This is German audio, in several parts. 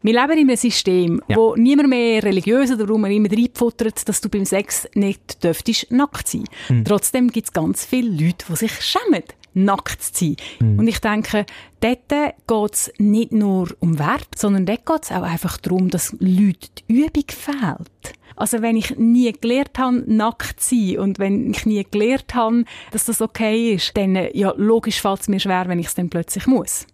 Wir leben in einem System, Ja. wo niemand mehr religiös oder wo man immer reinfuttert, dass du beim Sex nicht dürftest nackt sein. Hm. Trotzdem gibt es ganz viele Leute, die sich schämen, nackt zu sein. Hm. Und ich denke, dort geht es nicht nur um Wert, sondern dort geht es auch einfach darum, dass Leuten die Übung fehlt. Also wenn ich nie gelernt habe, nackt zu sein und wenn ich nie gelernt habe, dass das okay ist, dann ja, logisch fällt es mir schwer, wenn ich es dann plötzlich muss.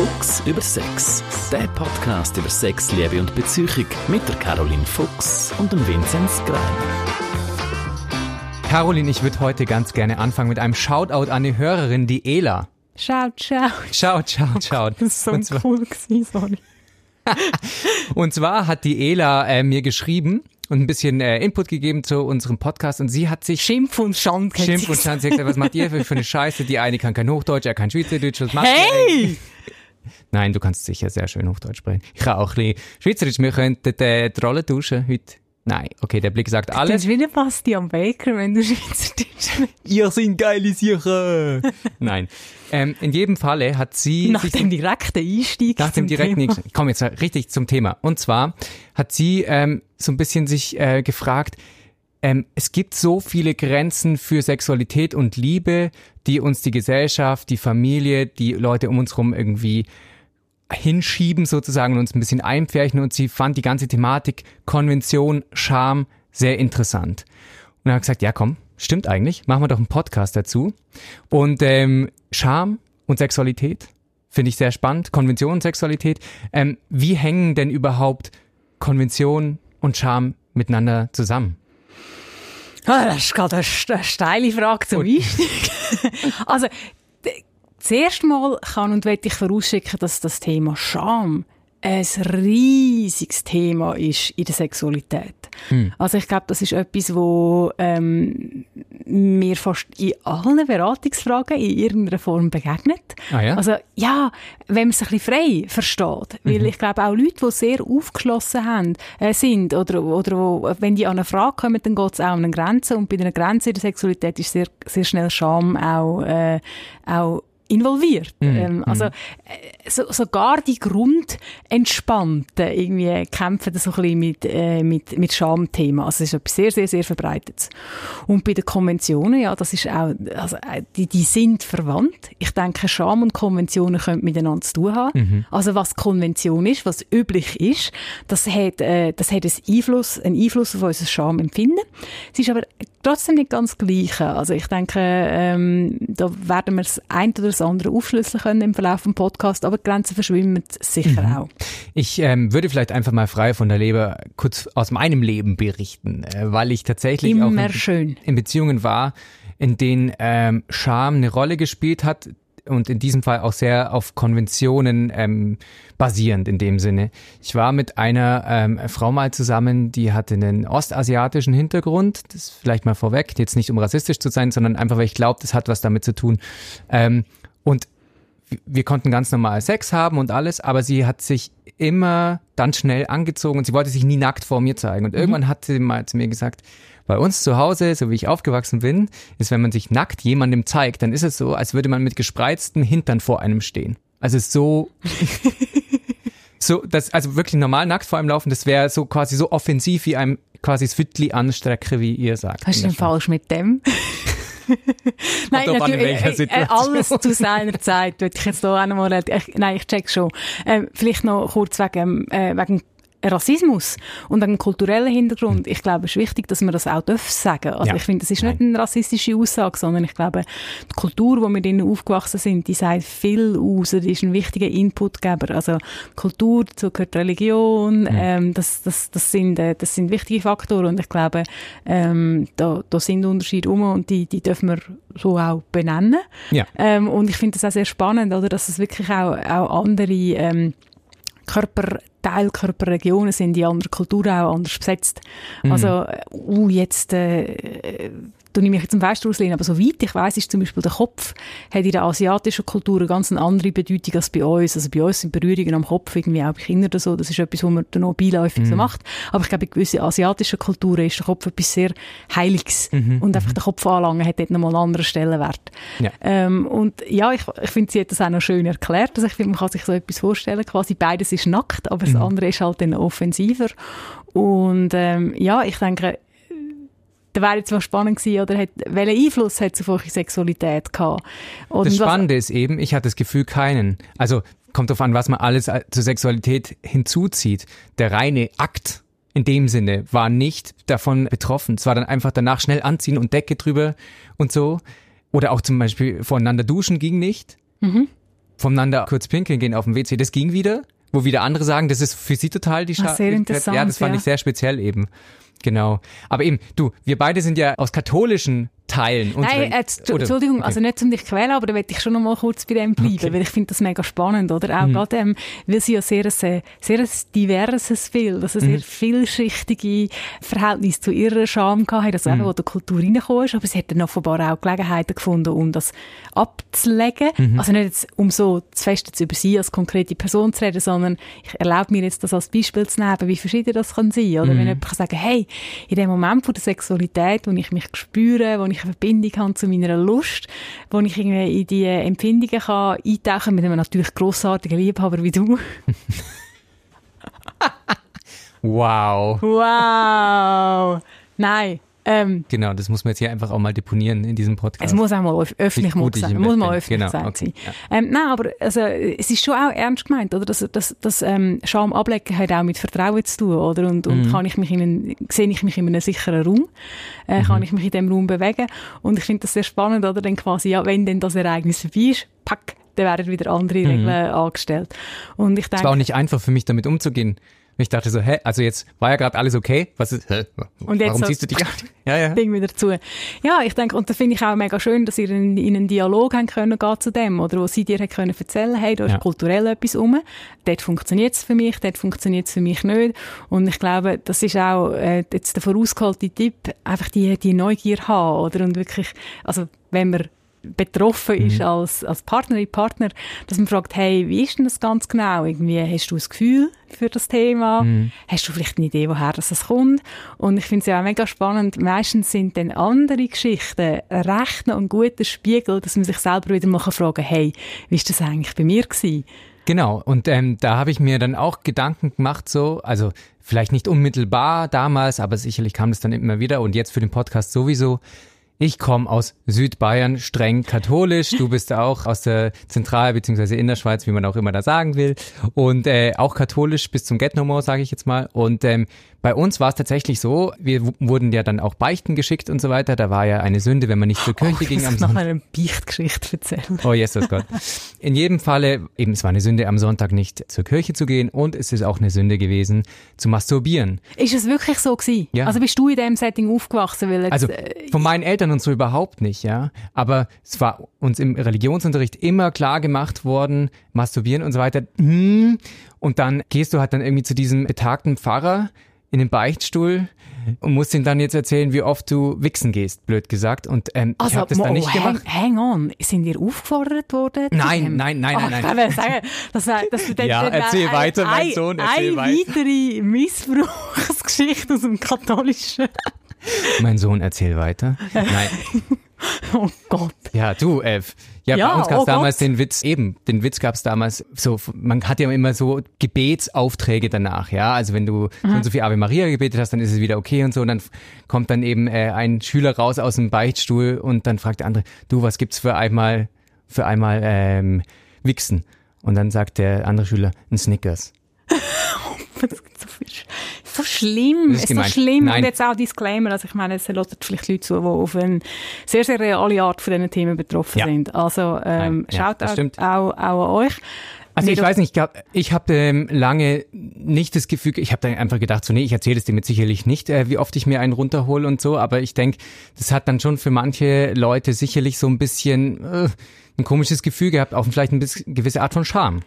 Fuchs über Sex. Der Podcast über Sex, Liebe und Beziehung mit der Caroline Fuchs und dem Vinzenz Greiner. Caroline, ich würde heute ganz gerne anfangen mit einem Shoutout an die Hörerin, die Ela. Schaut, schaut. Schaut, schaut, schaut. Das ist so und, zwar, cool gewesen, sorry. und zwar hat die Ela äh, mir geschrieben und ein bisschen äh, Input gegeben zu unserem Podcast und sie hat sich Schimpf und Schand. Schimpf und. Schand. Sie hat gesagt, was macht ihr für, für eine Scheiße? Die eine kann kein Hochdeutsch, er kann Schweizerdeutsch. Was macht ihr Hey! Nein, du kannst sicher sehr schön Hochdeutsch sprechen. Ich kann auch ein bisschen Schweizerdeutsch. Wir könnten äh, die Rolle tauschen heute. Nein, okay, der Blick sagt Das alles. ist wieder Bastian Baker, wenn du Schweizerdeutsch. Ihr sind geile Sicher. Nein. Ähm, in jedem Falle hat sie Nach dem direkten Einstieg. nach dem direkten. Einstieg- Ich komme jetzt richtig zum Thema. Und zwar hat sie ähm, so ein bisschen sich äh, gefragt, ähm, es gibt so viele Grenzen für Sexualität und Liebe, die uns die Gesellschaft, die Familie, die Leute um uns herum irgendwie hinschieben sozusagen und uns ein bisschen einpferchen und sie fand die ganze Thematik Konvention, Scham sehr interessant. Und er hat gesagt, ja komm, stimmt eigentlich, machen wir doch einen Podcast dazu. Und ähm, Scham und Sexualität finde ich sehr spannend, Konvention und Sexualität. Ähm, wie hängen denn überhaupt Konvention und Scham miteinander zusammen? Ah, das ist gerade eine, st- eine steile Frage zum Einstieg. also, zuerst mal kann und will ich vorausschicken, dass das Thema Scham ein riesiges Thema ist in der Sexualität. Also ich glaube, das ist etwas, wo ähm, mir fast in allen Beratungsfragen in irgendeiner Form begegnet. Ah ja? Also ja, wenn man es ein bisschen frei versteht, weil ich glaube auch Leute, die sehr aufgeschlossen haben, äh, sind oder, oder wo, wenn die an eine Frage kommen, dann geht es auch um eine Grenze und bei einer Grenze in der Sexualität ist sehr, sehr schnell Scham auch, äh, auch involviert. Ähm, also äh, so, sogar die Grundentspannten irgendwie kämpfen so ein bisschen mit, äh, mit, mit Schamthema. Also es ist etwas sehr, sehr, sehr verbreitet. Und bei den Konventionen, ja, das ist auch, also äh, die, die sind verwandt. Ich denke, Scham und Konventionen können miteinander zu tun haben. Also was Konvention ist, was üblich ist, das hat, äh, das hat einen Einfluss, einen Einfluss auf unser Schamempfinden. Es ist aber trotzdem nicht ganz das Gleiche. Also ich denke, ähm, da werden wir das ein oder das andere aufschlüsseln können im Verlauf des Podcasts, aber Grenzen verschwimmen sicher auch. Ich ähm, würde vielleicht einfach mal frei von der Leber kurz aus meinem Leben berichten, äh, weil ich tatsächlich auch Immer in, schön. in Beziehungen war, in denen ähm, Scham eine Rolle gespielt hat und in diesem Fall auch sehr auf Konventionen ähm, basierend in dem Sinne. Ich war mit einer ähm, Frau mal zusammen, die hatte einen ostasiatischen Hintergrund, das vielleicht mal vorweg, jetzt nicht um rassistisch zu sein, sondern einfach, weil ich glaube, das hat was damit zu tun. Ähm, und wir konnten ganz normal Sex haben und alles, aber sie hat sich immer dann schnell angezogen und sie wollte sich nie nackt vor mir zeigen. Und irgendwann hat sie mal zu mir gesagt, bei uns zu Hause, so wie ich aufgewachsen bin, ist, wenn man sich nackt jemandem zeigt, dann ist es so, als würde man mit gespreizten Hintern vor einem stehen. Also so, so, das, also wirklich normal nackt vor einem laufen, das wäre so quasi so offensiv wie einem quasi das Wittli anstrecke, wie ihr sagt. Hast du der falsch mit dem? Nein, in natürlich, äh, äh, Situation. alles zu seiner Zeit, würde ich jetzt hier auch noch mal, ich, nein, ich check schon. Ähm, vielleicht noch kurz wegen, äh, wegen Rassismus und wegen kulturellen Hintergrund. Ich glaube, es ist wichtig, dass man das auch darf sagen. Also Ja. ich finde, das ist nicht eine rassistische Aussage, sondern ich glaube, die Kultur, wo wir drinnen aufgewachsen sind, die sagt viel aus, die ist ein wichtiger Inputgeber. Also Kultur, dazu gehört Religion, ähm, das, das, das, sind, äh, das sind wichtige Faktoren und ich glaube, ähm, da, da sind Unterschiede um und die, die dürfen wir so auch benennen. Ja. Ähm, und ich finde das auch sehr spannend, oder, dass es wirklich auch, auch andere ähm, Körper, Teilkörperregionen sind, die andere Kulturen auch anders besetzt. Also, äh, uh, jetzt äh, tue ich mich jetzt zum Fest auslehnen, aber soweit ich weiß, ist zum Beispiel der Kopf, hat in der asiatischen Kultur eine ganz andere Bedeutung als bei uns. Also bei uns sind Berührungen am Kopf irgendwie auch bei Kindern oder so, das ist etwas, was man dann noch beiläufig mhm. so macht. Aber ich glaube, in gewissen asiatischen Kulturen ist der Kopf etwas sehr Heiliges. Mhm. Und einfach mhm. der Kopf anlangen hat dort nochmal einen anderen Stellenwert. Ja. Ähm, und ja, ich, ich finde, sie hat das auch noch schön erklärt. Also ich finde, man kann sich so etwas vorstellen, quasi beides ist nackt, aber mhm. das andere ist halt dann offensiver. Und ähm, ja, ich denke, da wäre jetzt mal spannend gewesen, oder hat, welchen Einfluss hat es auf eure Sexualität gehabt? Und das Spannende ist eben, ich hatte das Gefühl keinen. Also kommt darauf an, was man alles zur Sexualität hinzuzieht. Der reine Akt in dem Sinne war nicht davon betroffen. Es war dann einfach danach schnell anziehen und Decke drüber und so. Oder auch zum Beispiel voneinander duschen ging nicht. Mhm. Voneinander kurz pinkeln gehen auf dem WC, das ging wieder. Wo wieder andere sagen, das ist für sie total die Schade. Sehr interessant. Ja, das fand ja. ich sehr speziell eben. Genau. Aber eben, du, wir beide sind ja aus katholischen teilen. Nein, äh, Entschuldigung, okay. also nicht um dich quälen, aber da möchte ich schon noch mal kurz bei dem bleiben, okay. weil ich finde das mega spannend, oder? Auch mhm. gerade, ähm, weil sie ja sehr ein, sehr ein diverses Bild, also sehr mhm. vielschichtige Verhältnis zu ihrer Scham gehabt hat, also mhm. eben, wo die Kultur reingekommen ist, aber sie hat dann offenbar auch Gelegenheiten gefunden, um das abzulegen. Mhm. Also nicht jetzt, um so zu fest jetzt über sie als konkrete Person zu reden, sondern ich erlaube mir jetzt das als Beispiel zu nehmen, wie verschieden das kann sein, oder? Wenn mhm. jemand kann sagen, hey, in dem Moment von der Sexualität, wo ich mich spüre, wo ich ich eine Verbindung habe zu meiner Lust, wo ich irgendwie in die Empfindungen kann eintauchen mit einem natürlich grossartigen Liebhaber wie du. wow. Wow. Nein. Ähm, genau, das muss man jetzt hier einfach auch mal deponieren in diesem Podcast. Es muss auch mal öffentlich mal sein. Muss mal öffentlich genau, sein. Okay, ja. ähm, nein, aber also, es ist schon auch ernst gemeint, oder? Das, das, das ähm, Scham ablegen hat auch mit Vertrauen zu tun, oder? Und, und mhm. kann ich mich in einen, sehe ich mich in einem sicheren Raum? Äh, mhm. Kann ich mich in diesem Raum bewegen? Und ich finde das sehr spannend, oder? Dann quasi, ja, wenn denn das Ereignis vorbei ist, pack, dann werden wieder andere mhm. Regeln angestellt. Und ich denke, es war auch nicht einfach für mich, damit umzugehen. Und ich dachte so, hä, also jetzt war ja gerade alles okay. Was ist, hä? Und jetzt Warum so siehst du dich ja, ja. Ding wieder zu. Ja, ich denke, und da finde ich auch mega schön, dass ihr in, in einen Dialog haben können gehen zu dem, oder wo sie dir haben können erzählen, hey, da ist ja. kulturell etwas rum. Dort funktioniert es für mich, dort funktioniert es für mich nicht. Und ich glaube, das ist auch äh, jetzt der vorausgeholte Tipp, einfach die, die Neugier haben, oder? Und wirklich, also wenn man betroffen ist mhm. als, als Partnerin, Partner, dass man fragt, hey, wie ist denn das ganz genau? Irgendwie, hast du ein Gefühl für das Thema? Mhm. Hast du vielleicht eine Idee, woher das kommt? Und ich finde es ja auch mega spannend, meistens sind dann andere Geschichten recht noch ein guter Spiegel, dass man sich selber wieder mal fragen kann, hey, wie ist das eigentlich bei mir gewesen? Genau, und ähm, da habe ich mir dann auch Gedanken gemacht, so, also vielleicht nicht unmittelbar damals, aber sicherlich kam das dann immer wieder und jetzt für den Podcast sowieso, ich komme aus Südbayern, streng katholisch. Du bist auch aus der Zentral- bzw. Innerschweiz, wie man auch immer da sagen will. Und äh, auch katholisch bis zum Get No More, sage ich jetzt mal. Und ähm, bei uns war es tatsächlich so, wir wurden ja dann auch Beichten geschickt und so weiter. Da war ja eine Sünde, wenn man nicht zur Kirche oh, ging am Sonntag. noch eine Beichtgeschichte erzählen. Oh, Jesus Gott. In jedem Falle, eben, es war eine Sünde, am Sonntag nicht zur Kirche zu gehen und es ist auch eine Sünde gewesen, zu masturbieren. Ist es wirklich so gewesen? Ja. Also bist du in dem Setting aufgewachsen? Weil jetzt, also äh, von meinen Eltern und so überhaupt nicht, ja. Aber es war uns im Religionsunterricht immer klar gemacht worden, masturbieren und so weiter. Hm. Und dann gehst du halt dann irgendwie zu diesem betagten Pfarrer, in den Beichtstuhl und musst ihm dann jetzt erzählen, wie oft du wichsen gehst, blöd gesagt. Und ähm, also, ich habe das dann nicht hang, gemacht. Hang on, sind ihr aufgefordert worden? Nein, nein, nein, nein, nein. Ich sagen, dass, dass du ja, erzähl ein, weiter, mein ein, Sohn, erzähl eine weiter. weitere Missbrauchsgeschichte aus dem Katholischen. Mein Sohn, erzähl weiter. Nein. oh Gott. Ja, du, Elf. Ja, ja, bei uns gab es oh damals Gott. den Witz, eben, den Witz gab es damals so, man hat ja immer so Gebetsaufträge danach, ja. Also wenn du mhm. so viel Ave Maria gebetet hast, dann ist es wieder okay und so. Und dann kommt dann eben äh, ein Schüler raus aus dem Beichtstuhl und dann fragt der andere, du, was gibt's für einmal, für einmal ähm, Wichsen? Und dann sagt der andere Schüler, ein Snickers. so, so schlimm, ist, ist so schlimm. Nein. Und jetzt auch Disclaimer, also ich meine, es hören vielleicht Leute zu, die auf eine sehr, sehr reale Art von diesen Themen betroffen ja. sind. Also ähm, ja, schaut auch, auch, auch an euch. Also ich weiß nicht, ich, ich habe ähm, lange nicht das Gefühl, ich habe dann einfach gedacht, so nee, ich erzähle es dir mit sicherlich nicht, äh, wie oft ich mir einen runterhole und so, aber ich denke, das hat dann schon für manche Leute sicherlich so ein bisschen äh, ein komisches Gefühl gehabt, auch vielleicht ein bisschen gewisse Art von Charme.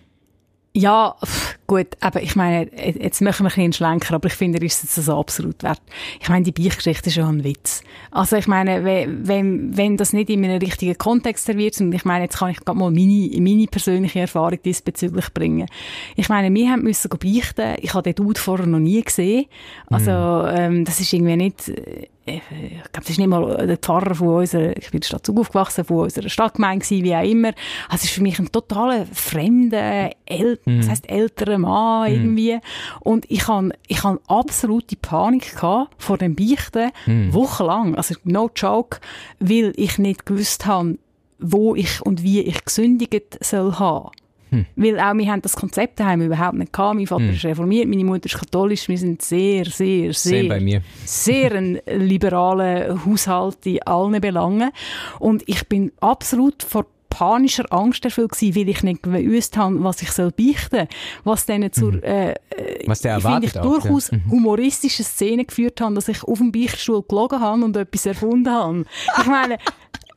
Ja, pff, Gut, aber ich meine, jetzt machen wir ein bisschen Schlenker, aber ich finde, er ist es absolut wert. Ich meine, die Beichtgeschichte ist schon ein Witz. Also ich meine, wenn, wenn das nicht in einem richtigen Kontext serviert und ich meine, jetzt kann ich gerade mal meine, meine persönliche Erfahrung diesbezüglich bringen. Ich meine, wir haben müssen beichten, ich habe den Dude vorher noch nie gesehen. Also mhm. ähm, das ist irgendwie nicht ich glaube, das ist nicht mal der Pfarrer von unserer, ich bin in der Stadt Zug aufgewachsen, von unserer Stadtgemeinde gewesen, wie auch immer. Also es ist für mich ein totaler fremder, äl mm. das heisst älterer Mann mm. irgendwie. Und ich habe ich hab absolute Panik gehabt vor dem Beichten, mm. wochenlang. Also no joke, weil ich nicht gewusst habe, wo ich und wie ich gesündigt soll haben. Hm. Weil auch wir haben das Konzept daheim überhaupt nicht gehabt. Mein Vater hm. ist reformiert, meine Mutter ist katholisch. Wir sind sehr, sehr, sehr, mir. sehr ein liberaler Haushalt in allen Belangen. Und ich bin absolut vor panischer Angst erfüllt gewesen, weil ich nicht gewusst habe, was ich soll beichten was dann zur, mhm. äh, was der erwartet ich, durchaus ja. Mhm. humoristische Szene geführt habe, dass ich auf dem Beichtstuhl gelogen habe und etwas erfunden habe. Ich meine,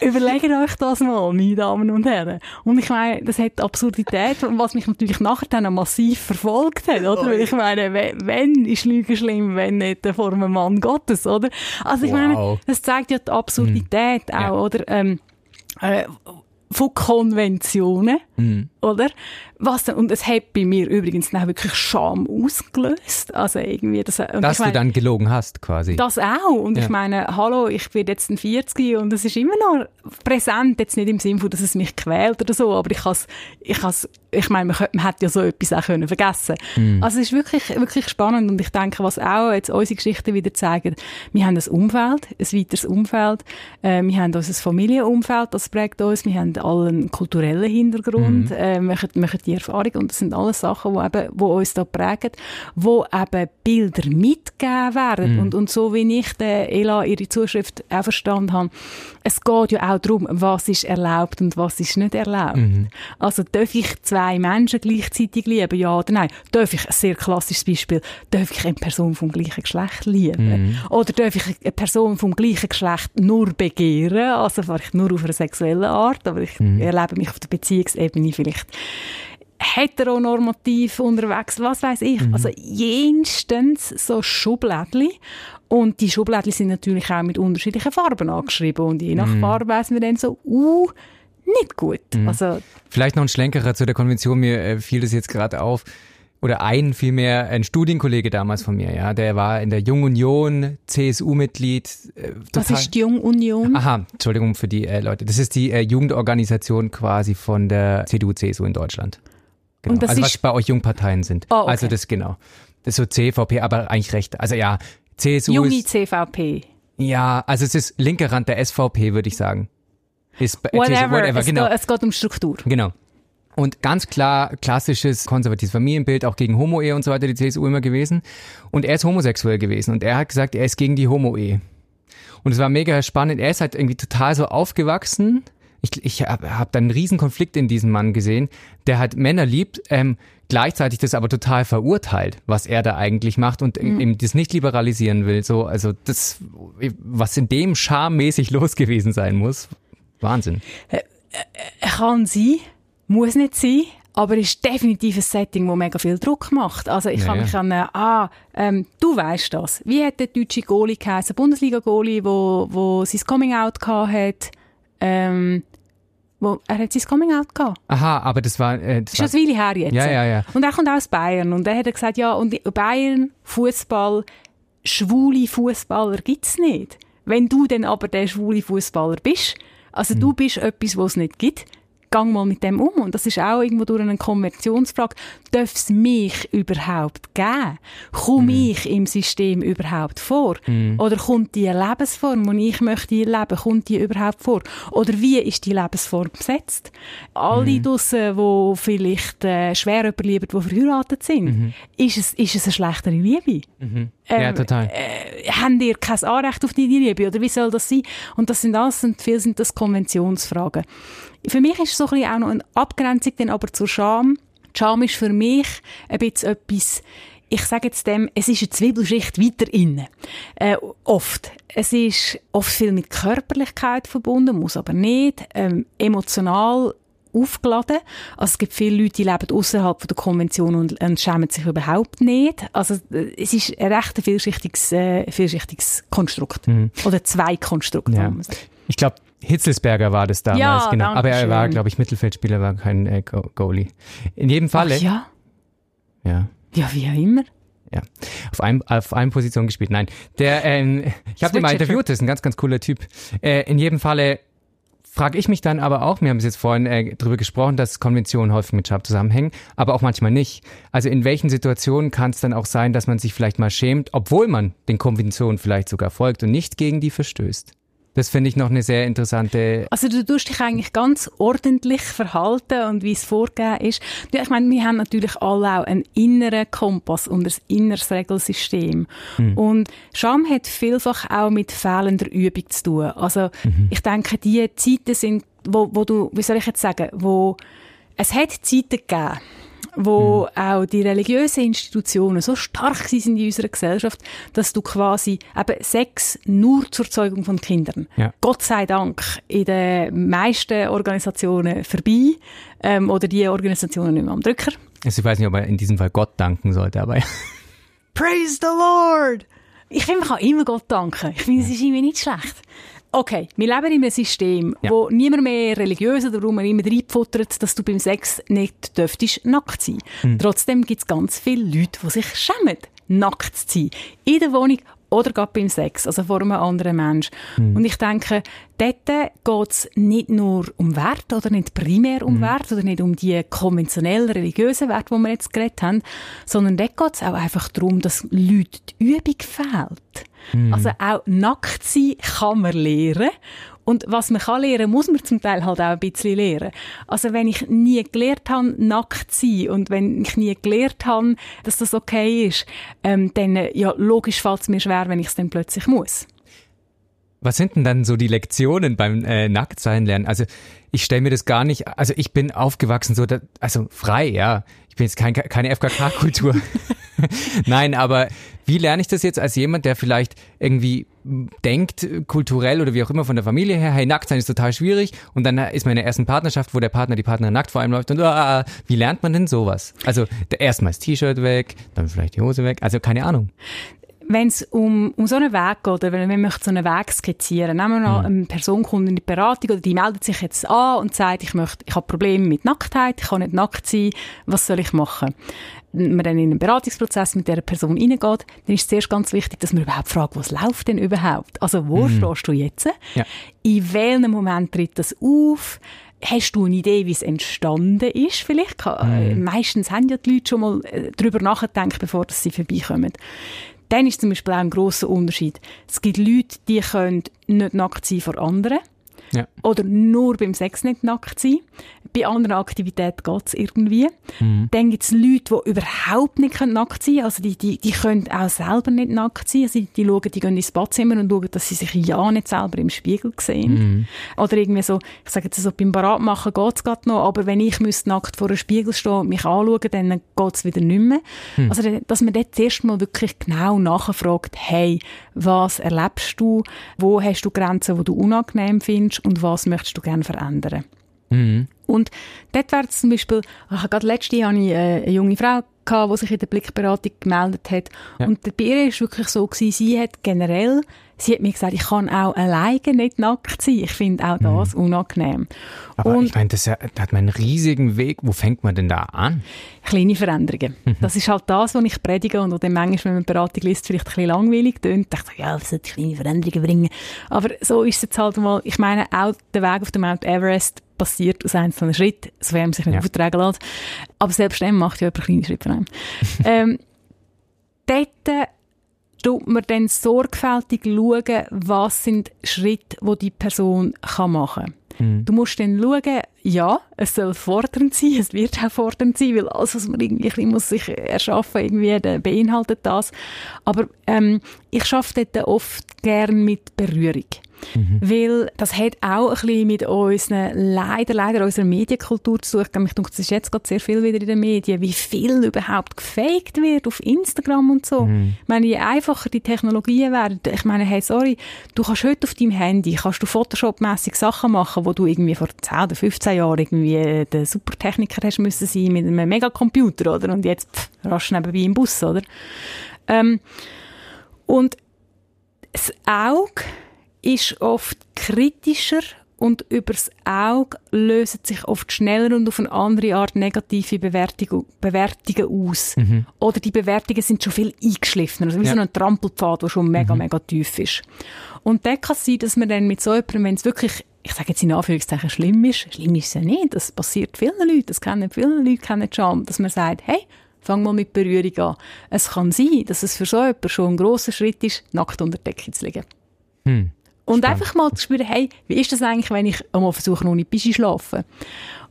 Überlegt euch das mal, meine Damen und Herren. Und ich meine, das hat Absurdität, was mich natürlich nachher dann massiv verfolgt hat, oder? Weil ich meine, wenn ist Lüge schlimm, wenn nicht vor einem Mann Gottes, oder? Also ich wow. meine, das zeigt ja die Absurdität hm. auch, ja. oder? Ähm, äh, von Konventionen, mhm. oder? Was denn, und es hat bei mir übrigens dann wirklich Scham ausgelöst. Also irgendwie das, und Dass meine, du dann gelogen hast, quasi. Das auch. Und ja. ich meine, hallo, ich bin jetzt ein 40 und es ist immer noch präsent, jetzt nicht im Sinne von, dass es mich quält oder so, aber ich has, ich has, ich meine, man, man hätte ja so etwas auch können vergessen. Mhm. Also es ist wirklich, wirklich spannend und ich denke, was auch jetzt unsere Geschichten wieder zeigen, wir haben ein Umfeld, ein weiteres Umfeld, äh, wir haben unser Familienumfeld, das prägt uns, wir haben alle einen kulturellen Hintergrund, mhm. äh, machen, machen die Erfahrung und das sind alles Sachen, die eben, wo uns da prägen, wo eben Bilder mitgegeben werden mhm. und, und so wie ich den Ela ihre Zuschrift auch verstanden habe, es geht ja auch darum, was ist erlaubt und was ist nicht erlaubt. Mhm. Also darf ich zwei Menschen gleichzeitig lieben, ja oder nein? Darf ich, ein sehr klassisches Beispiel, darf ich eine Person vom gleichen Geschlecht lieben? Mhm. Oder darf ich eine Person vom gleichen Geschlecht nur begehren, also vielleicht nur auf einer sexuellen Art, aber ich mhm. erlebe mich auf der Beziehungsebene vielleicht heteronormativ unterwegs, was weiß ich. Mhm. Also jenstens so Schublädchen. Und die Schublädchen sind natürlich auch mit unterschiedlichen Farben angeschrieben. Und je nach mhm. Farbe weiss man dann so, uh, nicht gut. Mhm. Also, Vielleicht noch ein Schlenkerer zu der Konvention. Mir äh, fiel das jetzt gerade auf. Oder ein, vielmehr ein Studienkollege damals von mir, ja, der war in der Jungunion, CSU-Mitglied. Äh, Was ist die Jungunion? Aha, Entschuldigung für die äh, Leute. Das ist die äh, Jugendorganisation quasi von der CDU, CSU in Deutschland. Genau. Und das also was bei euch Jungparteien sind. Oh, okay. Also das genau. Das ist so CVP, aber eigentlich recht. Also ja, CSU Jungi ist, CVP. Ja, also es ist linker Rand der SVP, würde ich sagen. Ist, whatever, whatever es, genau. Geht, es geht um Struktur. Genau. Und ganz klar klassisches konservatives Familienbild, auch gegen Homo-Ehe und so weiter, die CSU immer gewesen. Und er ist homosexuell gewesen und er hat gesagt, er ist gegen die Homo-Ehe. Und es war mega spannend. Er ist halt irgendwie total so aufgewachsen ich, ich habe hab da einen riesen Konflikt in diesem Mann gesehen, der halt Männer liebt, ähm, gleichzeitig das aber total verurteilt, was er da eigentlich macht und mhm. eben das nicht liberalisieren will. So, also das, was in dem schammäßig los gewesen sein muss, Wahnsinn. Äh, äh, kann sie, muss nicht sein, aber es ist definitiv ein Setting, das mega viel Druck macht. Also ich ja, kann mich an, äh, ah, ähm, du weißt das. Wie hat der deutsche Goalie geheißen, Bundesliga-Goalie, wo, wo sein Coming-out hat? Ähm, wo, er hat sein Coming Out gehabt. Aha, aber das war... Äh, das, das ist schon her jetzt. Ja, ja, ja. Und er kommt aus Bayern und er hat gesagt, ja, und Bayern, Fußball, schwule Fußballer gibt's nicht. Wenn du dann aber der schwule Fußballer bist, also hm. du bist etwas, was es nicht gibt, gang mal mit dem um. Und das ist auch irgendwo durch eine Konversionsfrage. Darf es mich überhaupt geben? Komme mm. ich im System überhaupt vor? Mm. Oder kommt die Lebensform, die ich möchte leben, kommt die überhaupt vor? Oder wie ist die Lebensform besetzt? Alle mm. draussen, die vielleicht äh, schwer überlieben, die verheiratet sind, mm ist, es, ist es eine schlechtere Liebe? -hmm. Ähm, ja, total. Äh, haben ihr kein Anrecht auf die Liebe? Oder wie soll das sein? Und das sind alles, und viel sind das Konventionsfragen. Für mich ist es so ein bisschen auch noch eine Abgrenzung dann aber zur Scham. Scham ist für mich ein bisschen etwas, ich sage jetzt dem, es ist eine Zwiebelschicht weiter innen. Äh, oft. Es ist oft viel mit Körperlichkeit verbunden, muss aber nicht. Ähm, emotional aufgeladen. Also es gibt viele Leute, die leben außerhalb der Konvention und, und schämen sich überhaupt nicht. Also es ist ein recht vielschichtiges, äh, vielschichtiges Konstrukt. Mhm. Oder zwei Konstrukte, ja. Ich glaube, Hitzelsberger war das damals, ja, genau. Aber er war, glaube ich, Mittelfeldspieler, war kein äh, Goalie. In jedem Falle. Ach, ja. Ja. Ja, wie immer. Ja, auf, einem, auf einem Position gespielt. Nein, der, ähm, ich habe den mal interviewt, das ist ein ganz, ganz cooler Typ. Äh, in jedem Falle frage ich mich dann aber auch, wir haben es jetzt vorhin äh, darüber gesprochen, dass Konventionen häufig mit Scham zusammenhängen, aber auch manchmal nicht. Also in welchen Situationen kann es dann auch sein, dass man sich vielleicht mal schämt, obwohl man den Konventionen vielleicht sogar folgt und nicht gegen die verstößt? Das finde ich noch eine sehr interessante. Also du tust dich eigentlich ganz ordentlich verhalten und wie es vorgegeben ist. Ich meine, wir haben natürlich alle auch einen inneren Kompass und ein inneres Regelsystem. Mhm. Und Scham hat vielfach auch mit fehlender Übung zu tun. Also mhm. ich denke, die Zeiten sind, wo, wo du, wie soll ich jetzt sagen, wo es hat Zeiten gegeben, wo mhm. auch die religiösen Institutionen so stark sind in unserer Gesellschaft, dass du quasi eben Sex nur zur Zeugung von Kindern. Ja. Gott sei Dank in den meisten Organisationen vorbei ähm, oder die Organisationen nicht mehr am Drücker. Also ich weiß nicht, ob man in diesem Fall Gott danken sollte, aber Praise the Lord! Ich finde, man kann immer Gott danken. Ich finde, es ist irgendwie nicht schlecht. Okay, wir leben in einem System, ja. wo niemand mehr religiös oder wo man immer reinfuttert, dass du beim Sex nicht dürftest nackt sein. Mhm. Trotzdem gibt es ganz viele Leute, die sich schämen, nackt zu sein. In der Wohnung oder gerade beim Sex, also vor einem anderen Menschen. Mhm. Und ich denke, dort geht es nicht nur um Wert oder nicht primär um mhm. Wert oder nicht um die konventionell religiösen Werte, die wir jetzt geredet haben, sondern dort geht es auch einfach darum, dass Leuten die Übung fehlt. Mhm. Also auch nackt sein kann man lernen. Und was man kann lernen, muss man zum Teil halt auch ein bisschen lernen. Also wenn ich nie gelernt habe, nackt zu sein und wenn ich nie gelernt habe, dass das okay ist, ähm, dann, ja, logisch fällt es mir schwer, wenn ich es dann plötzlich muss. Was sind denn dann so die Lektionen beim äh, Nacktsein lernen? Also ich stelle mir das gar nicht, also ich bin aufgewachsen so, da, also frei, ja. Ich bin jetzt kein, keine FKK-Kultur. Nein, aber wie lerne ich das jetzt als jemand, der vielleicht irgendwie denkt, kulturell oder wie auch immer von der Familie her, hey, nackt sein ist total schwierig und dann ist man in der ersten Partnerschaft, wo der Partner, die Partnerin nackt vor einem läuft und uh, wie lernt man denn sowas? Also erstmal das T-Shirt weg, dann vielleicht die Hose weg, also keine Ahnung wenn es um, um so einen Weg geht, oder wenn man möchte so einen Weg skizzieren, nehmen wir noch mhm. eine Person kommt in die Beratung oder die meldet sich jetzt an und sagt, ich möchte, ich habe Probleme mit Nacktheit, ich kann nicht nackt sein, was soll ich machen? Wenn man dann in einen Beratungsprozess mit dieser Person reingeht, dann ist es zuerst ganz wichtig, dass man überhaupt fragt, was läuft denn überhaupt? Also wo mhm. stehst du jetzt? Ja. In welchem Moment tritt das auf? Hast du eine Idee, wie es entstanden ist? Vielleicht. Mhm. Meistens haben ja die Leute schon mal äh, darüber nachgedacht, bevor sie vorbeikommen dann ist zum Beispiel auch ein grosser Unterschied. Es gibt Leute, die können nicht nackt sein vor anderen. Ja. Oder nur beim Sex nicht nackt sein. Bei anderen Aktivitäten geht es irgendwie. Mhm. Dann gibt es Leute, die überhaupt nicht nackt sein können. Also die, die, die können auch selber nicht nackt sein. Also die, schauen, die gehen ins Badzimmer und schauen, dass sie sich ja nicht selber im Spiegel sehen. Mhm. Oder irgendwie so, ich sage jetzt so, beim Baratmachen geht es gerade noch, aber wenn ich müsste nackt vor einem Spiegel stehen und mich anschauen, dann geht es wieder nicht mehr. Mhm. Also dass man dort zuerst mal wirklich genau nachfragt, hey, was erlebst du? Wo hast du Grenzen, die du unangenehm findest? Und was möchtest du gerne verändern. Mhm. Und dort wäre zum Beispiel, ach, gerade letzte Jahr hatte ich äh, eine junge Frau, gehabt, die sich in der Blickberatung gemeldet hat. Ja. Und bei ihr war es wirklich so, gewesen, sie hat generell, sie hat mir gesagt, ich kann auch alleine nicht nackt sein. Ich finde auch das mhm. unangenehm. Aber und ich meine, das, da hat man einen riesigen Weg. Wo fängt man denn da an? Kleine Veränderungen. Mhm. Das ist halt das, was ich predige und dann manchmal, wenn man Beratung liest, vielleicht ein bisschen langweilig tönt. dachte ich, ja, was soll kleine Veränderungen bringen? Aber so ist es jetzt halt mal. Ich meine, auch der Weg auf dem Mount Everest passiert aus einzelnen Schritten, sofern man sich nicht ja. auftragen lässt. Aber selbst dann macht ja jemand kleine Schritte von einem. ähm, dort tut man dann sorgfältig schauen, was sind Schritte, die die Person machen kann. Mhm. Du musst dann schauen, ja, es soll fordernd sein, es wird auch fordernd sein, weil alles, was man irgendwie muss sich erschaffen irgendwie beinhaltet das. Aber ähm, ich arbeite dort oft gern mit Berührung. Mhm. Weil das hat auch ein bisschen mit unseren, leider, leider unserer Medienkultur zu tun. Ich denke, das ist jetzt gerade sehr viel wieder in den Medien, wie viel überhaupt gefaked wird auf Instagram und so. Mhm. Ich meine, je einfacher die Technologien werden, ich meine, hey, sorry, du kannst heute auf deinem Handy, kannst du Photoshop-mässig Sachen machen, wo du irgendwie vor 10 oder 15 Jahren irgendwie der Supertechniker hast müssen sein mit einem Megacomputer, oder? Und jetzt pff, rasch nebenbei im Bus, oder? Ähm, und das Auge ist oft kritischer und übers Auge lösen sich oft schneller und auf eine andere Art negative Bewertung, Bewertungen aus. Mhm. Oder die Bewertungen sind schon viel eingeschliffener. Also wie ja. so ein Trampelpfad, der schon mega, mhm. mega tief ist. Und dann kann es sein, dass man dann mit so jemandem, wenn es wirklich, ich sage jetzt in Anführungszeichen, schlimm ist, schlimm ist es ja nicht, das passiert vielen Leuten, das kennen viele Leute, kennen Charme, dass man sagt, hey, Fang mal mit Berührung an. Es kann sein, dass es für so jemanden schon ein grosser Schritt ist, nackt unter der Decke zu liegen. Hm. Und Spannend. einfach mal zu spüren, hey, wie ist das eigentlich, wenn ich einmal versuche, nicht zu schlafen?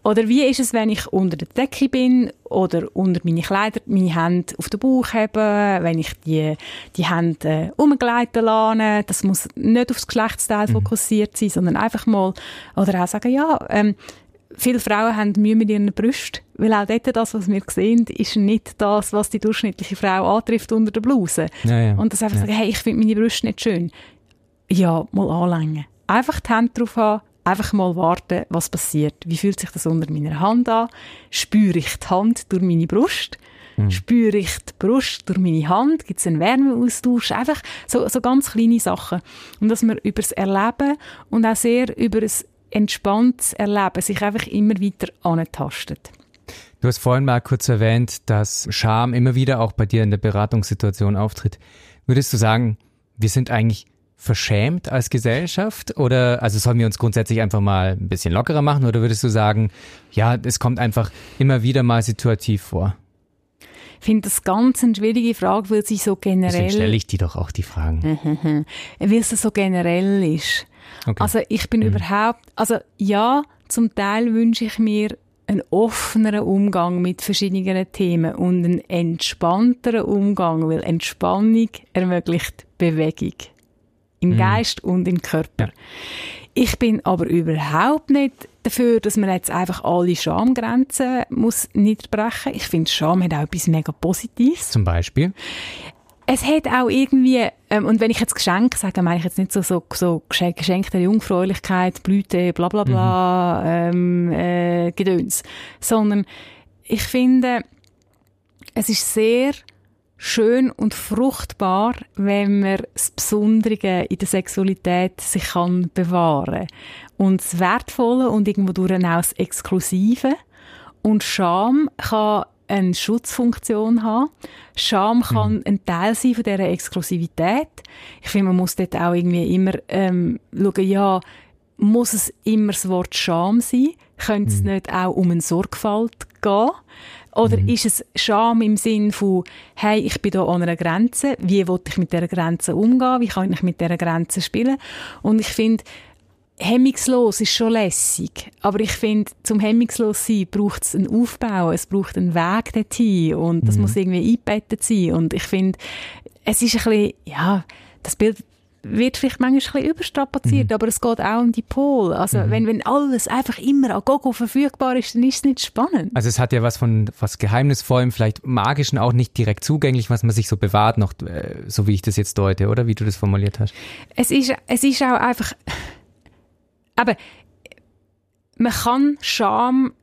Oder wie ist es, wenn ich unter der Decke bin oder unter meine Kleider, meine Hände auf den Bauch habe, wenn ich die, die Hände äh, umgleiten lasse. Das muss nicht aufs Geschlechtsteil mhm. fokussiert sein, sondern einfach mal, oder auch sagen, ja, ähm, viele Frauen haben Mühe mit ihren Brüsten, weil auch dort das, was wir sehen, ist nicht das, was die durchschnittliche Frau antrifft unter der Bluse. Ja, ja. Und das einfach ja. sagen, hey, ich finde meine Brüste nicht schön. Ja, mal anlängen. Einfach die Hände drauf haben, einfach mal warten, was passiert. Wie fühlt sich das unter meiner Hand an? Spüre ich die Hand durch meine Brust? Mhm. Spüre ich die Brust durch meine Hand? Gibt es einen Wärmeaustausch? Einfach so, so ganz kleine Sachen. Und dass man über das Erleben und auch sehr über das entspanntes Erleben sich einfach immer weiter antastet. Du hast vorhin mal kurz erwähnt, dass Scham immer wieder auch bei dir in der Beratungssituation auftritt. Würdest du sagen, wir sind eigentlich verschämt als Gesellschaft oder also sollen wir uns grundsätzlich einfach mal ein bisschen lockerer machen oder würdest du sagen, ja, es kommt einfach immer wieder mal situativ vor? Ich finde das ganz eine schwierige Frage, weil sie so generell... Deswegen stelle ich dir doch auch die Fragen. weil es so generell ist. Okay. Also ich bin mhm. überhaupt, also ja, zum Teil wünsche ich mir einen offeneren Umgang mit verschiedenen Themen und einen entspannteren Umgang, weil Entspannung ermöglicht Bewegung im mhm. Geist und im Körper. Ich bin aber überhaupt nicht dafür, dass man jetzt einfach alle Schamgrenzen muss niederbrechen. Ich finde, Scham hat auch etwas mega Positives. Zum Beispiel? es hat auch irgendwie, ähm, und wenn ich jetzt Geschenk sage, meine ich jetzt nicht so, so, so Geschenk der Jungfräulichkeit, Blüte, bla bla bla, mhm. ähm, äh, Gedöns, sondern ich finde, es ist sehr schön und fruchtbar, wenn man das Besondere in der Sexualität sich kann bewahren und das Wertvolle und irgendwo durch auch das Exklusive und Scham kann eine Schutzfunktion haben. Scham kann mhm. ein Teil sein von dieser Exklusivität. Ich finde, man muss dort auch irgendwie immer ähm, schauen, ja, muss es immer das Wort Scham sein? Könnte es mhm. nicht auch um eine Sorgfalt gehen? Oder mhm. ist es Scham im Sinn von, hey, ich bin da an einer Grenze, wie will ich mit dieser Grenze umgehen, wie kann ich mit dieser Grenze spielen? Und ich finde, hemmungslos ist schon lässig. Aber ich finde, zum hemmungslos sein braucht es einen Aufbau, es braucht einen Weg dorthin und das mhm. muss irgendwie eingebettet sein. Und ich finde, es ist ein bisschen, ja, das Bild wird vielleicht manchmal ein überstrapaziert, mhm. aber es geht auch um die Pole. Also mhm. wenn, wenn alles einfach immer an Gogo verfügbar ist, dann ist es nicht spannend. Also es hat ja was von was Geheimnisvollem, vielleicht magischen, auch nicht direkt zugänglich, was man sich so bewahrt, noch äh, so wie ich das jetzt deute, oder wie du das formuliert hast. Es ist, es ist auch einfach aber man kann Scham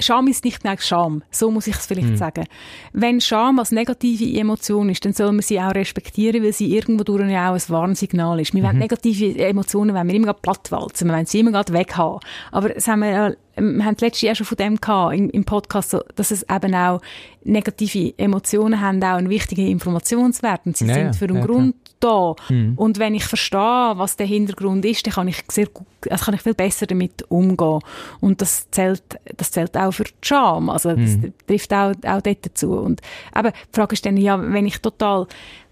Scham ist nicht gleich Scham. So muss ich es vielleicht mhm. sagen. Wenn Scham als negative Emotion ist, dann soll man sie auch respektieren, weil sie irgendwo durch auch ein Warnsignal ist. Wir mhm. wollen negative Emotionen, wenn wir immer plattwalzen, wir wollen sie immer weghaben. Aber das haben wir wir haben letztes Jahr schon von dem gehabt, im, im Podcast, so, dass es eben auch negative Emotionen haben, auch einen wichtigen Informationswert und sie ja, sind für einen ja, Grund da. Mhm. Und wenn ich verstehe, was der Hintergrund ist, dann kann ich sehr gut, also kann ich viel besser damit umgehen. Und das zählt, das zählt auch für die Scham. Also, das mhm. trifft auch, auch dort dazu. Und eben, die Frage ist dann, ja, wenn ich total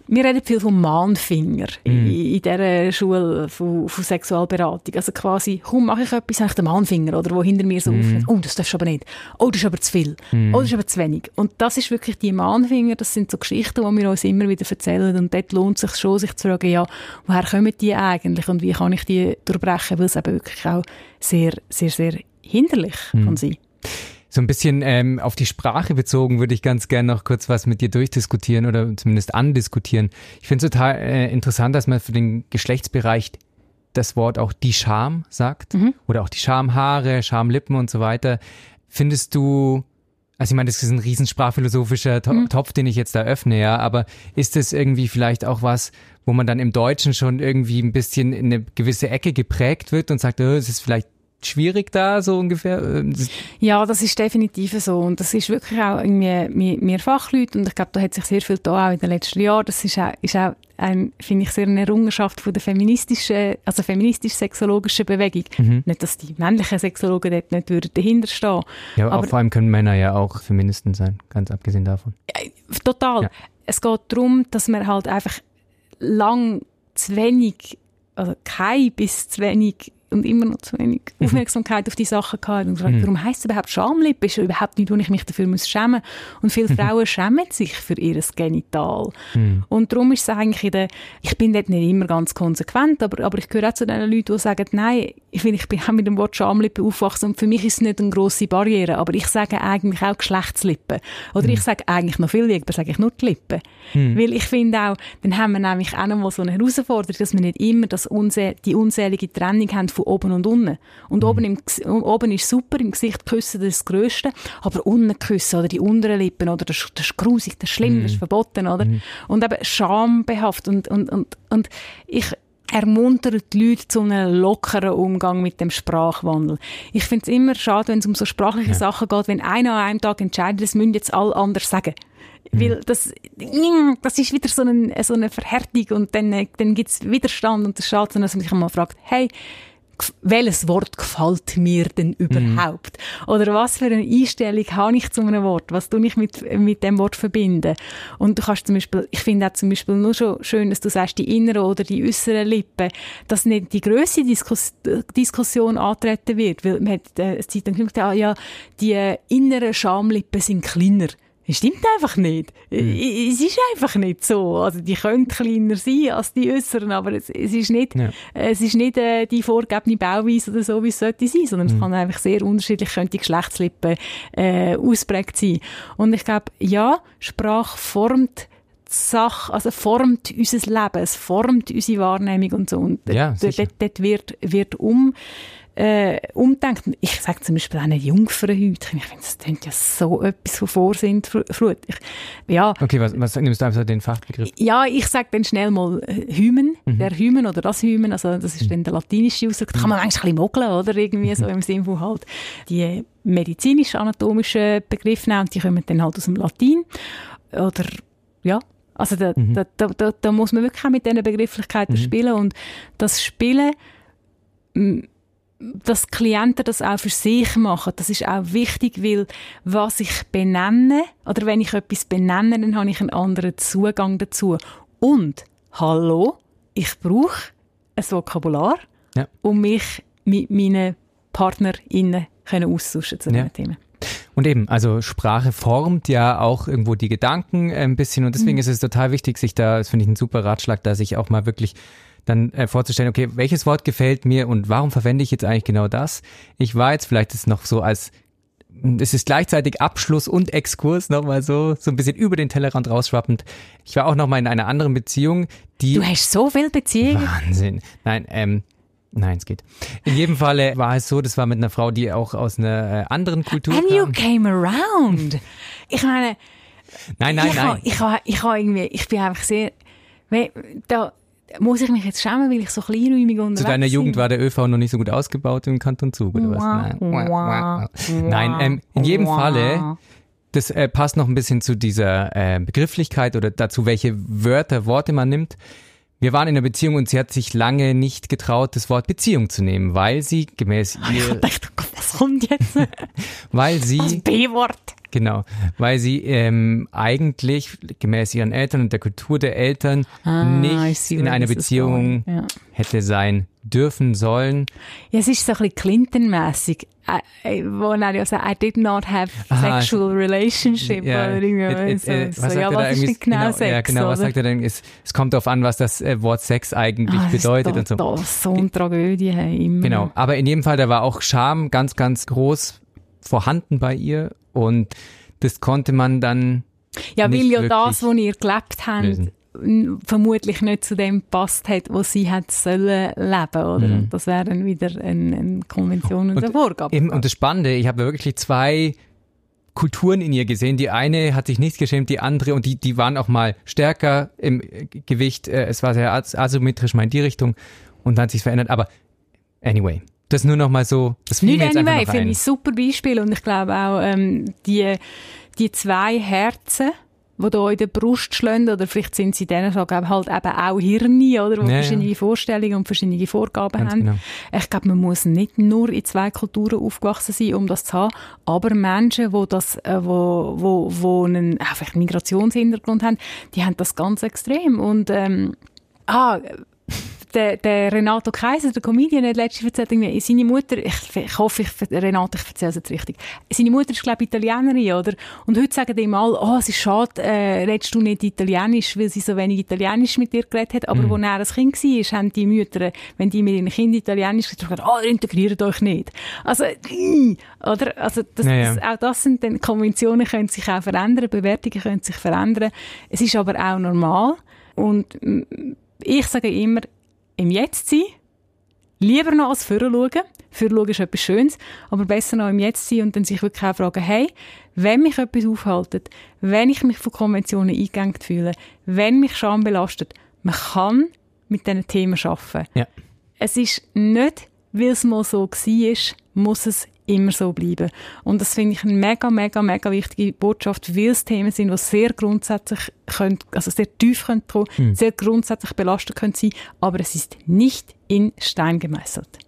wir reden viel vom Mahnfinger in, in dieser Schule von, von Sexualberatung. Also quasi, komm, mache ich etwas, habe ich den Mahnfinger, oder wo hinter mir so mhm. oh, das darfst du aber nicht. Oh, das ist aber zu viel. Oh, das ist aber zu wenig. Und das ist wirklich die Mahnfinger, das sind so Geschichten, die wir uns immer wieder erzählen. Und dort lohnt es sich schon, sich zu fragen, ja, woher kommen die eigentlich und wie kann ich die durchbrechen, weil es eben wirklich auch sehr, sehr, sehr hinderlich mhm. kann sein. So ein bisschen ähm, auf die Sprache bezogen würde ich ganz gerne noch kurz was mit dir durchdiskutieren oder zumindest andiskutieren. Ich finde es total äh, interessant, dass man für den Geschlechtsbereich das Wort auch die Scham sagt mhm. oder auch die Schamhaare, Schamlippen und so weiter. Findest du, also ich meine, das ist ein riesen sprachphilosophischer to mhm. Topf, den ich jetzt da öffne, ja, aber ist das irgendwie vielleicht auch was, wo man dann im Deutschen schon irgendwie ein bisschen in eine gewisse Ecke geprägt wird und sagt, oh, es ist vielleicht schwierig da, so ungefähr? Ähm, ja, das ist definitiv so. Und das ist wirklich auch irgendwie mehr, Fachleute. Und ich glaube, da hat sich sehr viel da auch in den letzten Jahren. Das ist auch, ist auch ein, finde ich, sehr eine Errungenschaft von der feministischen, also feministisch-sexologischen Bewegung. Mhm. Nicht, dass die männlichen Sexologen dort nicht würden dahinter stehen. Ja, aber vor allem können Männer ja auch Feministen sein, ganz abgesehen davon. Total. Ja. Es geht darum, dass man halt einfach lang zu wenig, also kein bis zu wenig und immer noch zu wenig mhm. Aufmerksamkeit auf die Sachen gehabt und gefragt, mhm. warum heisst es überhaupt Schamlippe? Ist überhaupt nicht, wo ich mich dafür muss schämen Und viele mhm. Frauen schämen sich für ihr Genital. Mhm. Und darum ist es eigentlich in der, ich bin dort nicht immer ganz konsequent, aber, aber ich gehöre auch zu den Leuten, die sagen, nein, ich, finde, ich bin auch mit dem Wort Schamlippe aufgewachsen und für mich ist es nicht eine grosse Barriere, aber ich sage eigentlich auch Geschlechtslippen. Oder mhm. ich sage eigentlich noch viel lieber, sage ich nur die Lippen. Mhm. Weil ich finde auch, dann haben wir nämlich auch noch mal so eine Herausforderung, dass wir nicht immer das unse die unselige Trennung haben von oben und unten. Und mhm. oben, im, oben ist super, im Gesicht küssen das, das Größte, aber unten küssen oder die unteren Lippen, oder das, das ist grusig, das ist schlimm, das ist verboten, oder? Mhm. Und eben schambehaftet und, und, und, und ich, ermuntert die Leute zu einem lockeren Umgang mit dem Sprachwandel. Ich finde es immer schade, wenn es um so sprachliche ja. Sachen geht, wenn einer an einem Tag entscheidet, das müssen jetzt alle anders sagen. Mhm. Weil das, das ist wieder so eine, so eine Verhärtung und dann, dann gibt es Widerstand und das ist schade, dass man sich einmal fragt, hey, welches Wort gefällt mir denn überhaupt? Mhm. Oder was für eine Einstellung habe ich zu einem Wort? Was tue ich mit, mit dem Wort verbinden? Und du kannst zum Beispiel, ich finde auch zum Beispiel nur schon schön, dass du sagst, die inneren oder die äußeren Lippen, dass nicht die grösste Diskus Diskussion antreten wird, weil man hat äh, eine Zeit lang gesagt, ah, ja, die inneren Schamlippen sind kleiner. Das stimmt einfach nicht. Mhm. Es ist einfach nicht so. Also die können kleiner sein als die äußeren, aber es, es ist nicht, ja. es ist nicht äh, die vorgegebene Bauweise oder so, wie es sollte sein, sondern mhm. es kann einfach sehr unterschiedlich, könnte die Geschlechtslippen äh, ausprägt sein. Und ich glaube, ja, Sprache formt die Sache, also formt unser Leben, es formt unsere Wahrnehmung und so. Und ja, dort, dort wird, wird um äh, umdenkt. Ich sage zum Beispiel auch eine Jungfrauenhüte. Ich finde, das klingt ja so etwas von Vorsintflut. Ja. Okay, was, was nimmst du einfach den Fachbegriff? Ja, ich sage dann schnell mal äh, Hymen, mhm. der Hymen oder das Hymen, also das ist mhm. dann der latinische Ausdruck. Da kann man eigentlich ein bisschen mogeln, oder? Irgendwie so im Sinne von halt die medizinisch-anatomischen Begriffe nehmen, die kommen dann halt aus dem Latin. Oder, ja, also da, mhm. da, da, da, da, muss man wirklich auch mit diesen Begrifflichkeiten mhm. spielen und das Spielen dass Klienten das auch für sich machen, das ist auch wichtig, weil was ich benenne, oder wenn ich etwas benenne, dann habe ich einen anderen Zugang dazu. Und, hallo, ich brauche ein Vokabular, ja. um mich mit meinen PartnerInnen austauschen zu ja. Themen. Und eben, also Sprache formt ja auch irgendwo die Gedanken ein bisschen und deswegen mhm. ist es total wichtig, sich da, das finde ich ein super Ratschlag, da sich auch mal wirklich dann äh, vorzustellen, okay, welches Wort gefällt mir und warum verwende ich jetzt eigentlich genau das? Ich war jetzt vielleicht ist noch so als es ist gleichzeitig Abschluss und Exkurs nochmal so, so ein bisschen über den Tellerrand rausschwappend. Ich war auch nochmal in einer anderen Beziehung, die. Du hast so viel Beziehungen? Wahnsinn. Nein, ähm, Nein, es geht. In jedem Falle war es so, das war mit einer Frau, die auch aus einer äh, anderen Kultur And kam. you came around. Ich meine, nein, nein, ich nein. Ha, ich, ha, ich, ha irgendwie, ich bin einfach sehr, da, muss ich mich jetzt schämen, weil ich so kleinräumig unterwegs bin? Zu deiner Jugend war der ÖV noch nicht so gut ausgebaut im Kanton Zug, oder was? Nein, Nein ähm, in jedem Falle, das äh, passt noch ein bisschen zu dieser äh, Begrifflichkeit oder dazu, welche Wörter, Worte man nimmt. Wir waren in einer Beziehung und sie hat sich lange nicht getraut, das Wort Beziehung zu nehmen, weil sie gemäß ihr... Ich dachte, was kommt jetzt? weil sie... Das B-Wort. Genau, weil sie ähm, eigentlich gemäß ihren Eltern und der Kultur der Eltern Ah, nicht see in einer Beziehung. Ja. hätte sein dürfen sollen. Ja, es ist so ein bisschen Clinton-mässig, äh, wo er ja sagt, I did not have Aha, sexual relationship. oder irgendwie so, äh, so, was ja, was ist nicht genau, genau, Sex? ja, genau, was oder? sagt er denn? Es, es kommt darauf an, was das äh, Wort Sex eigentlich Ah, das bedeutet ist und so. da, da, so eine Tragödie hey, immer. Genau, aber in jedem Fall, da war auch Scham ganz, ganz groß vorhanden bei ihr und das konnte man dann Ja, weil ja das, was ihr gelebt habt, lösen. vermutlich nicht zu dem gepasst hat, was sie hat sollen leben, oder? Mhm. Das wäre dann wieder eine, eine Konvention und, Und eine Vorgabe. Eben, und das Spannende, ich habe wirklich zwei Kulturen in ihr gesehen. Die eine hat sich nicht geschämt, die andere, und die, die waren auch mal stärker im Gewicht. Äh, Es war sehr as- asymmetrisch mal in die Richtung und dann hat sich verändert. Aber anyway, das nur noch mal so, das Nicht einfach anyway, finde ich ein super Beispiel und ich glaube auch, ähm, die, die zwei Herzen, die da in der Brust schlagen, oder vielleicht sind sie denen so, glaube halt eben auch Hirne, oder, die Ja, ja. verschiedene Vorstellungen und verschiedene Vorgaben Ganz haben. genau. Ich glaube, man muss nicht nur in zwei Kulturen aufgewachsen sein, um das zu haben, aber Menschen, wo das, äh, wo, wo, wo einen, auch vielleicht einen Migrationshintergrund haben, die haben das ganz extrem und, ähm, ah, der, der Renato Kaiser, der Comedian, hat letztens erzählt, irgendwie, seine Mutter, ich, ich hoffe, ich, Renato, ich erzähle es jetzt richtig, seine Mutter ist, glaube ich, Italienerin, oder? Und heute sagen die ihm alle, oh, es ist schade, äh, redest du nicht Italienisch, weil sie so wenig Italienisch mit dir geredet hat, aber Mhm. wo er ein Kind war, haben die Mütter, wenn die mit ihren Kindern Italienisch gesagt haben, oh, integriert euch nicht. Also, äh, oder? Also, das, Ja, ja. das, auch das sind dann, Konventionen können sich auch verändern, Bewertungen können sich verändern. Es ist aber auch normal. Und ich sage immer, im Jetzt sein, lieber noch als Führer schauen. Führer schauen ist etwas Schönes, aber besser noch im Jetzt sein und dann sich wirklich auch fragen, hey, wenn mich etwas aufhaltet, wenn ich mich von Konventionen eingegangen fühle, wenn mich Scham belastet, man kann mit diesen Themen arbeiten. Ja. Es ist nicht, weil es mal so war, muss es immer so bleiben. Und das finde ich eine mega, mega, mega wichtige Botschaft, weil es Themen sind, die sehr grundsätzlich können, also sehr tief können kommen, sehr grundsätzlich belastet können sein, aber es ist nicht in Stein gemeißelt.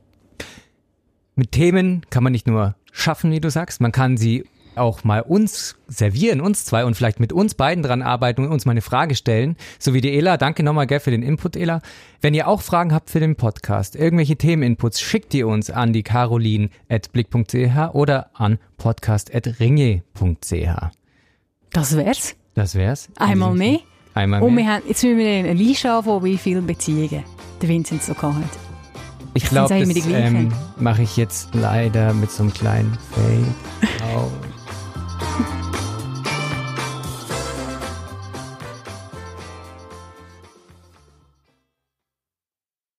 Mit Themen kann man nicht nur schaffen, wie du sagst, man kann sie auch mal uns servieren, uns zwei und vielleicht mit uns beiden dran arbeiten und uns mal eine Frage stellen. So wie die Ela. Danke nochmal, gell, für den Input, Ela. Wenn ihr auch Fragen habt für den Podcast, irgendwelche Themeninputs, schickt ihr uns an die carolin.blick.ch oder an podcast.ringe.ch. Das wär's. Das wär's. Einmal mehr. Einmal Und mehr. wir haben, jetzt müssen wir eine Liste anfangen, wie viele Beziehungen der Vincent so gehabt hat. Ich glaube, das ähm, mache ich jetzt leider mit so einem kleinen Fade. Thank you.